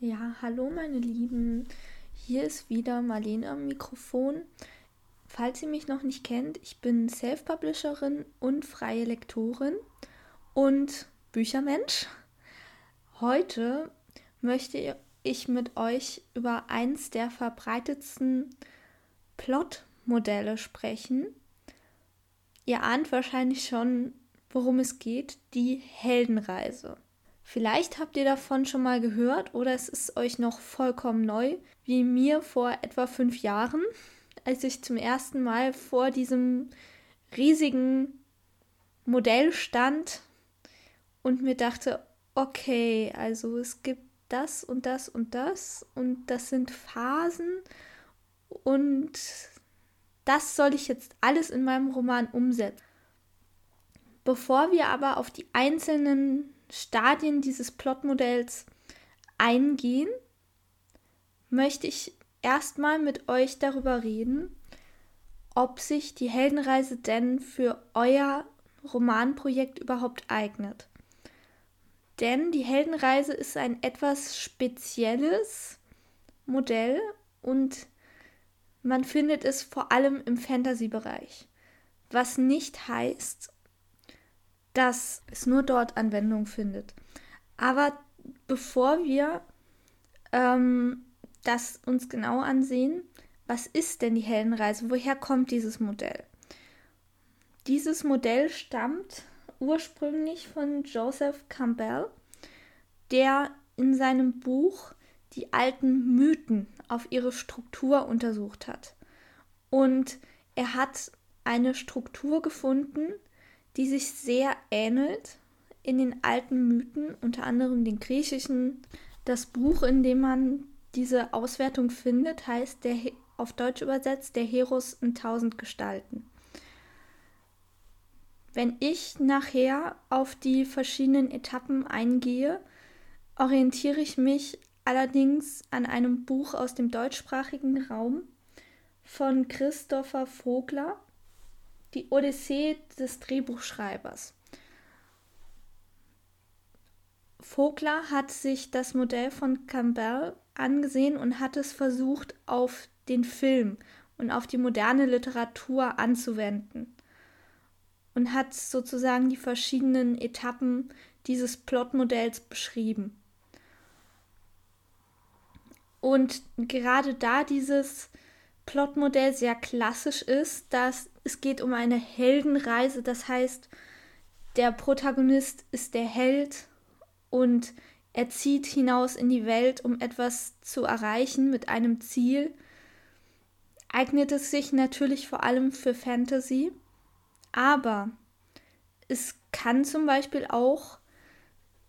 Ja, hallo meine Lieben. Hier ist wieder Marlene am Mikrofon. Falls ihr mich noch nicht kennt, ich bin Self-Publisherin und freie Lektorin und Büchermensch. Heute möchte ich mit euch über eins der verbreitetsten Plot-Modelle sprechen. Ihr ahnt wahrscheinlich schon, worum es geht, die Heldenreise. Vielleicht habt ihr davon schon mal gehört oder es ist euch noch vollkommen neu, wie mir vor etwa fünf Jahren, als ich zum ersten Mal vor diesem riesigen Modell stand und mir dachte, okay, also es gibt das und das und das und das sind Phasen und das soll ich jetzt alles in meinem Roman umsetzen. Bevor wir aber auf die einzelnen Stadien dieses Plotmodells eingehen, möchte ich erstmal mit euch darüber reden, ob sich die Heldenreise denn für euer Romanprojekt überhaupt eignet. Denn die Heldenreise ist ein etwas spezielles Modell und man findet es vor allem im Fantasy-Bereich. Was nicht heißt, dass es nur dort Anwendung findet. Aber bevor wir ähm, das uns genau ansehen, was ist denn die Heldenreise? Woher kommt dieses Modell? Dieses Modell stammt ursprünglich von Joseph Campbell, der in seinem Buch die alten Mythen auf ihre Struktur untersucht hat. Und er hat eine Struktur gefunden, die sich sehr ähnelt in den alten Mythen, unter anderem den griechischen. Das Buch, in dem man diese Auswertung findet, heißt der, auf Deutsch übersetzt der Heros in tausend Gestalten. Wenn ich nachher auf die verschiedenen Etappen eingehe, orientiere ich mich allerdings an einem Buch aus dem deutschsprachigen Raum von Christopher Vogler, die Odyssee des Drehbuchschreibers. Vogler hat sich das Modell von Campbell angesehen und hat es versucht, auf den Film und auf die moderne Literatur anzuwenden. Und hat sozusagen die verschiedenen Etappen dieses Plotmodells beschrieben. Und gerade da dieses Plotmodell sehr klassisch ist, dass es geht um eine Heldenreise, das heißt, der Protagonist ist der Held und er zieht hinaus in die Welt, um etwas zu erreichen mit einem Ziel. Eignet es sich natürlich vor allem für Fantasy, aber es kann zum Beispiel auch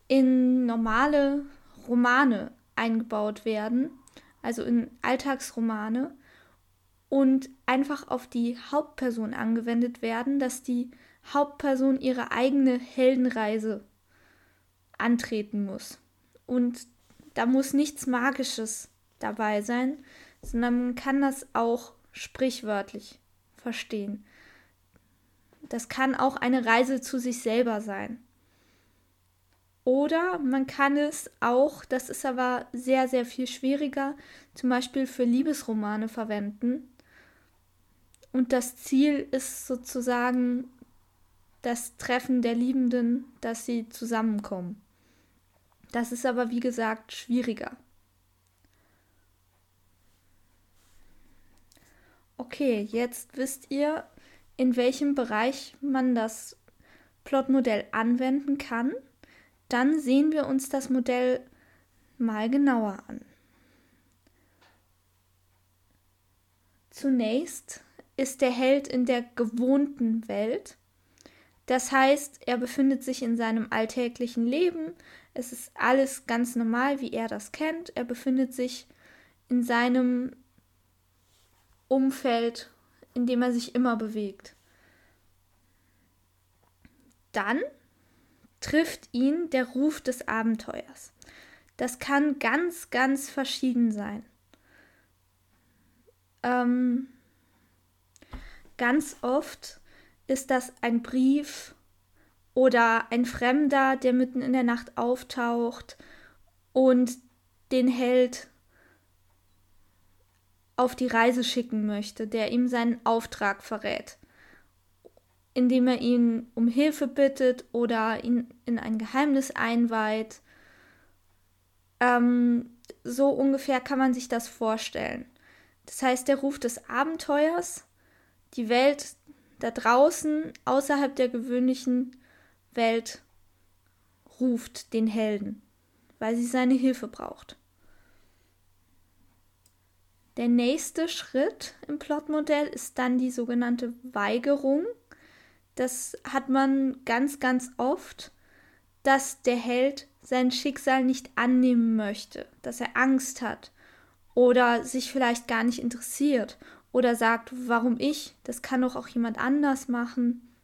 in normale Romane eingebaut werden, also in Alltagsromane und einfach auf die Hauptperson angewendet werden, dass die Hauptperson ihre eigene Heldenreise antreten muss. Und da muss nichts Magisches dabei sein, sondern man kann das auch sprichwörtlich verstehen. Das kann auch eine Reise zu sich selber sein. Oder man kann es auch, das ist aber sehr, sehr viel schwieriger, zum Beispiel für Liebesromane verwenden, und das Ziel ist sozusagen das Treffen der Liebenden, dass sie zusammenkommen. Das ist aber, wie gesagt, schwieriger. Okay, jetzt wisst ihr, in welchem Bereich man das Plotmodell anwenden kann. Dann sehen wir uns das Modell mal genauer an. Zunächst ist der Held in der gewohnten Welt. Das heißt, er befindet sich in seinem alltäglichen Leben. Es ist alles ganz normal, wie er das kennt. Er befindet sich in seinem Umfeld, in dem er sich immer bewegt. Dann trifft ihn der Ruf des Abenteuers. Das kann ganz, ganz verschieden sein. Ähm, Ganz oft ist das ein Brief oder ein Fremder, der mitten in der Nacht auftaucht und den Held auf die Reise schicken möchte, der ihm seinen Auftrag verrät, indem er ihn um Hilfe bittet oder ihn in ein Geheimnis einweiht. Ähm, so ungefähr kann man sich das vorstellen. Das heißt, der Ruf des Abenteuers, die Welt da draußen, außerhalb der gewöhnlichen Welt, ruft den Helden, weil sie seine Hilfe braucht. Der nächste Schritt im Plotmodell ist dann die sogenannte Weigerung. Das hat man ganz, ganz oft, dass der Held sein Schicksal nicht annehmen möchte, dass er Angst hat oder sich vielleicht gar nicht interessiert oder sagt, warum ich, das kann doch auch jemand anders machen.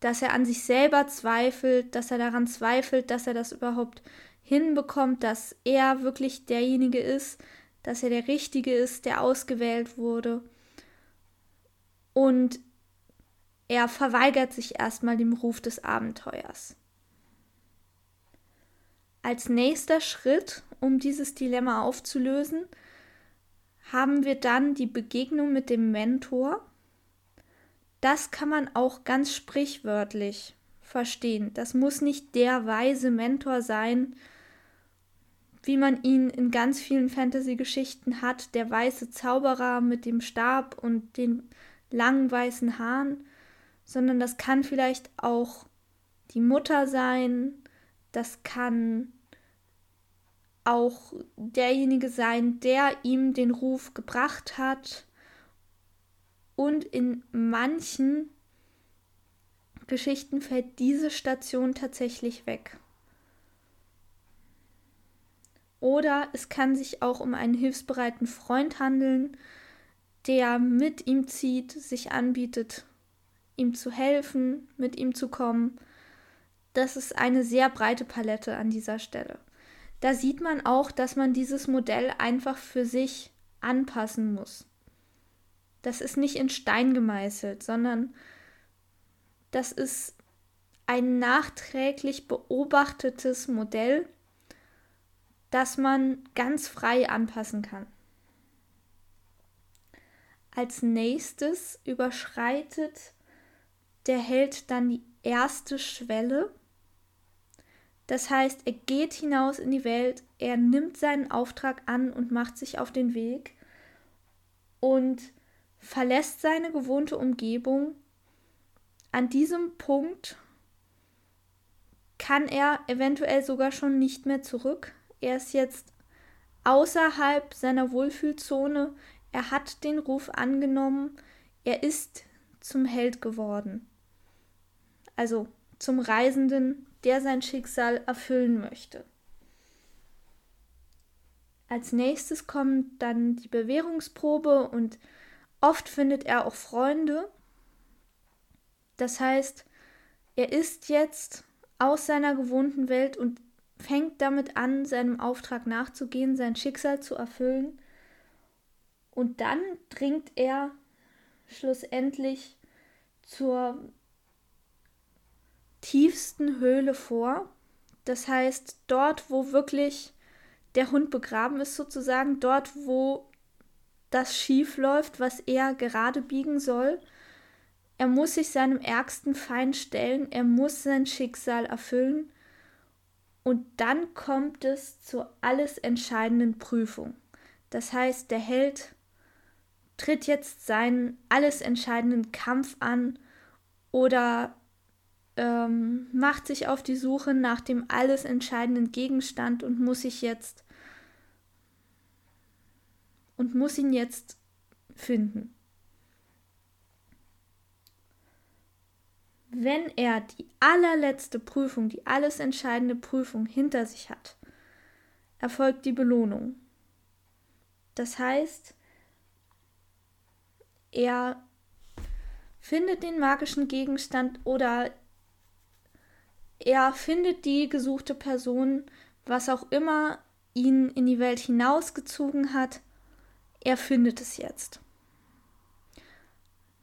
Dass er an sich selber zweifelt, dass er daran zweifelt, dass er das überhaupt hinbekommt, dass er wirklich derjenige ist, dass er der Richtige ist, der ausgewählt wurde. Und er verweigert sich erstmal dem Ruf des Abenteuers. Als nächster Schritt, um dieses Dilemma aufzulösen, haben wir dann die Begegnung mit dem Mentor. Das kann man auch ganz sprichwörtlich verstehen. Das muss nicht der weise Mentor sein, wie man ihn in ganz vielen Fantasy-Geschichten hat, der weiße Zauberer mit dem Stab und den langen weißen Haaren, sondern das kann vielleicht auch die Mutter sein, das kann auch derjenige sein, der ihm den Ruf gebracht hat. Und in manchen Geschichten fällt diese Station tatsächlich weg. Oder es kann sich auch um einen hilfsbereiten Freund handeln, der mit ihm zieht, sich anbietet, ihm zu helfen, mit ihm zu kommen. Das ist eine sehr breite Palette an dieser Stelle da sieht man auch, dass man dieses Modell einfach für sich anpassen muss. Das ist nicht in Stein gemeißelt, sondern das ist ein nachträglich beobachtetes Modell, das man ganz frei anpassen kann. Als nächstes überschreitet der Held dann die erste Schwelle das heißt, er geht hinaus in die Welt, er nimmt seinen Auftrag an und macht sich auf den Weg und verlässt seine gewohnte Umgebung. An diesem Punkt kann er eventuell sogar schon nicht mehr zurück. Er ist jetzt außerhalb seiner Wohlfühlzone. Er hat den Ruf angenommen. Er ist zum Held geworden. Also zum Reisenden, der sein Schicksal erfüllen möchte. Als nächstes kommt dann die Bewährungsprobe und oft findet er auch Freunde. Das heißt, er ist jetzt aus seiner gewohnten Welt und fängt damit an, seinem Auftrag nachzugehen, sein Schicksal zu erfüllen. Und dann dringt er schlussendlich zur tiefsten Höhle vor. Das heißt, dort, wo wirklich der Hund begraben ist, sozusagen, dort, wo das schief läuft, was er gerade biegen soll. Er muss sich seinem ärgsten Feind stellen, er muss sein Schicksal erfüllen. Und dann kommt es zur alles entscheidenden Prüfung. Das heißt, der Held tritt jetzt seinen alles entscheidenden Kampf an oder ähm, macht sich auf die Suche nach dem alles entscheidenden Gegenstand und muss sich jetzt und muss ihn jetzt finden. Wenn er die allerletzte Prüfung, die alles entscheidende Prüfung hinter sich hat, erfolgt die Belohnung. Das heißt, er findet den magischen Gegenstand oder er findet die gesuchte Person, was auch immer ihn in die Welt hinausgezogen hat, er findet es jetzt.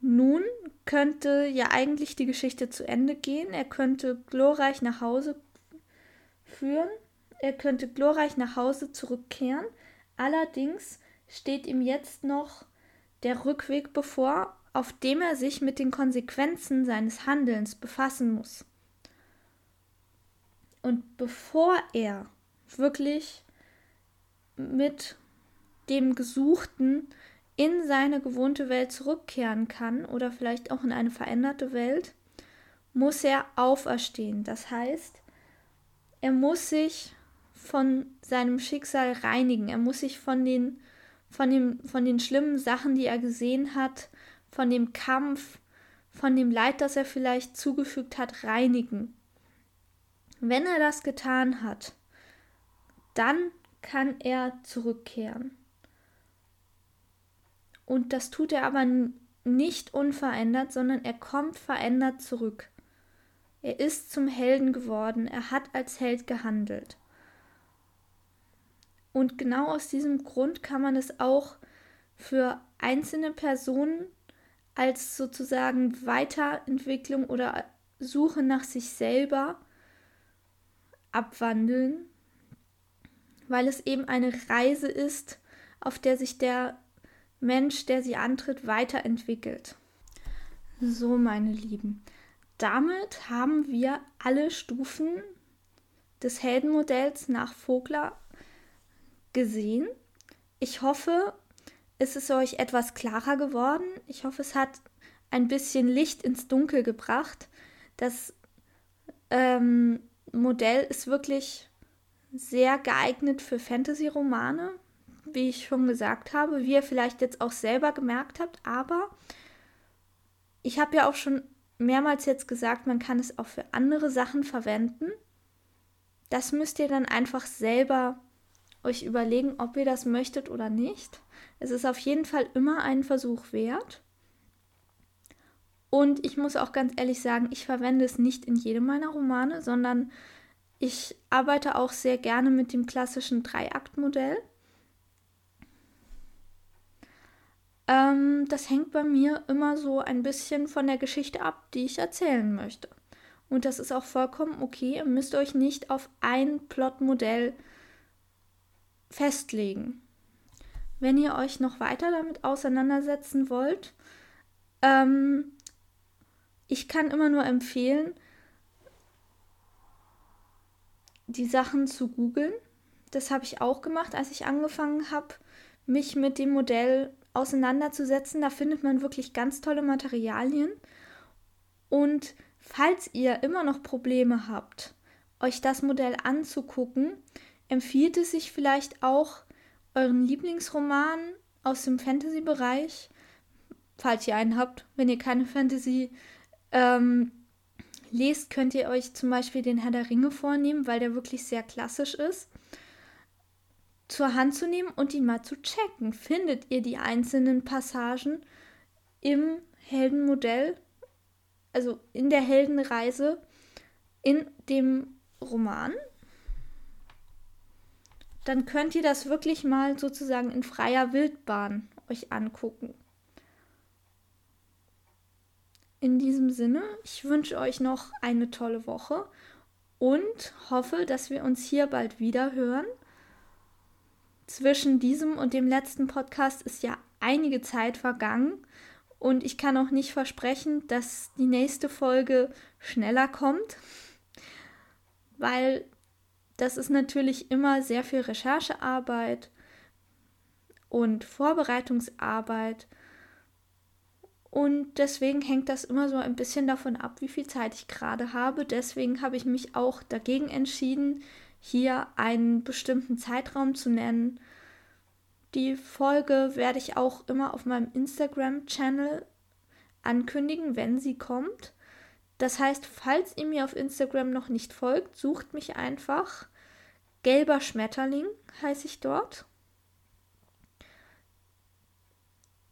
Nun könnte ja eigentlich die Geschichte zu Ende gehen. Er könnte glorreich nach Hause führen. er könnte glorreich nach Hause zurückkehren. Allerdings steht ihm jetzt noch der Rückweg bevor, auf dem er sich mit den Konsequenzen seines Handelns befassen muss. Und bevor er wirklich mit dem Gesuchten in seine gewohnte Welt zurückkehren kann oder vielleicht auch in eine veränderte Welt, muss er auferstehen. Das heißt, er muss sich von seinem Schicksal reinigen. Er muss sich von den, von, dem, von den schlimmen Sachen, die er gesehen hat, von dem Kampf, von dem Leid, das er vielleicht zugefügt hat, reinigen. Wenn er das getan hat, dann kann er zurückkehren. Und das tut er aber nicht unverändert, sondern er kommt verändert zurück. Er ist zum Helden geworden, er hat als Held gehandelt. Und genau aus diesem Grund kann man es auch für einzelne Personen als sozusagen Weiterentwicklung oder Suche nach sich selber abwandeln, weil es eben eine Reise ist, auf der sich der Mensch, der sie antritt, weiterentwickelt. So, meine Lieben, damit haben wir alle Stufen des Heldenmodells nach Vogler gesehen. Ich hoffe, es ist euch etwas klarer geworden. Ich hoffe, es hat ein bisschen Licht ins Dunkel gebracht. Das ähm, Modell ist wirklich sehr geeignet für Fantasy-Romane, wie ich schon gesagt habe, wie ihr vielleicht jetzt auch selber gemerkt habt. Aber ich habe ja auch schon mehrmals jetzt gesagt, man kann es auch für andere Sachen verwenden. Das müsst ihr dann einfach selber euch überlegen, ob ihr das möchtet oder nicht. Es ist auf jeden Fall immer einen Versuch wert. Und ich muss auch ganz ehrlich sagen, ich verwende es nicht in jedem meiner Romane, sondern ich arbeite auch sehr gerne mit dem klassischen Dreiaktmodell. Ähm, das hängt bei mir immer so ein bisschen von der Geschichte ab, die ich erzählen möchte. Und das ist auch vollkommen okay. Ihr müsst euch nicht auf ein Plotmodell festlegen. Wenn ihr euch noch weiter damit auseinandersetzen wollt, ähm, ich kann immer nur empfehlen, die Sachen zu googeln. Das habe ich auch gemacht, als ich angefangen habe, mich mit dem Modell auseinanderzusetzen. Da findet man wirklich ganz tolle Materialien. Und falls ihr immer noch Probleme habt, euch das Modell anzugucken, empfiehlt es sich vielleicht auch, euren Lieblingsroman aus dem Fantasy-Bereich, falls ihr einen habt, wenn ihr keine Fantasy ähm, lest, könnt ihr euch zum Beispiel den Herr der Ringe vornehmen, weil der wirklich sehr klassisch ist zur Hand zu nehmen und ihn mal zu checken. Findet ihr die einzelnen Passagen im Heldenmodell, also in der Heldenreise, in dem Roman? Dann könnt ihr das wirklich mal sozusagen in freier Wildbahn euch angucken. In diesem Sinne, ich wünsche euch noch eine tolle Woche und hoffe, dass wir uns hier bald wieder hören zwischen diesem und dem letzten Podcast ist ja einige Zeit vergangen und ich kann auch nicht versprechen, dass die nächste Folge schneller kommt, weil das ist natürlich immer sehr viel Recherchearbeit und Vorbereitungsarbeit. Und deswegen hängt das immer so ein bisschen davon ab, wie viel Zeit ich gerade habe. Deswegen habe ich mich auch dagegen entschieden, hier einen bestimmten Zeitraum zu nennen. Die Folge werde ich auch immer auf meinem Instagram-Channel ankündigen, wenn sie kommt. Das heißt, falls ihr mir auf Instagram noch nicht folgt, sucht mich einfach. Gelber Schmetterling heiße ich dort.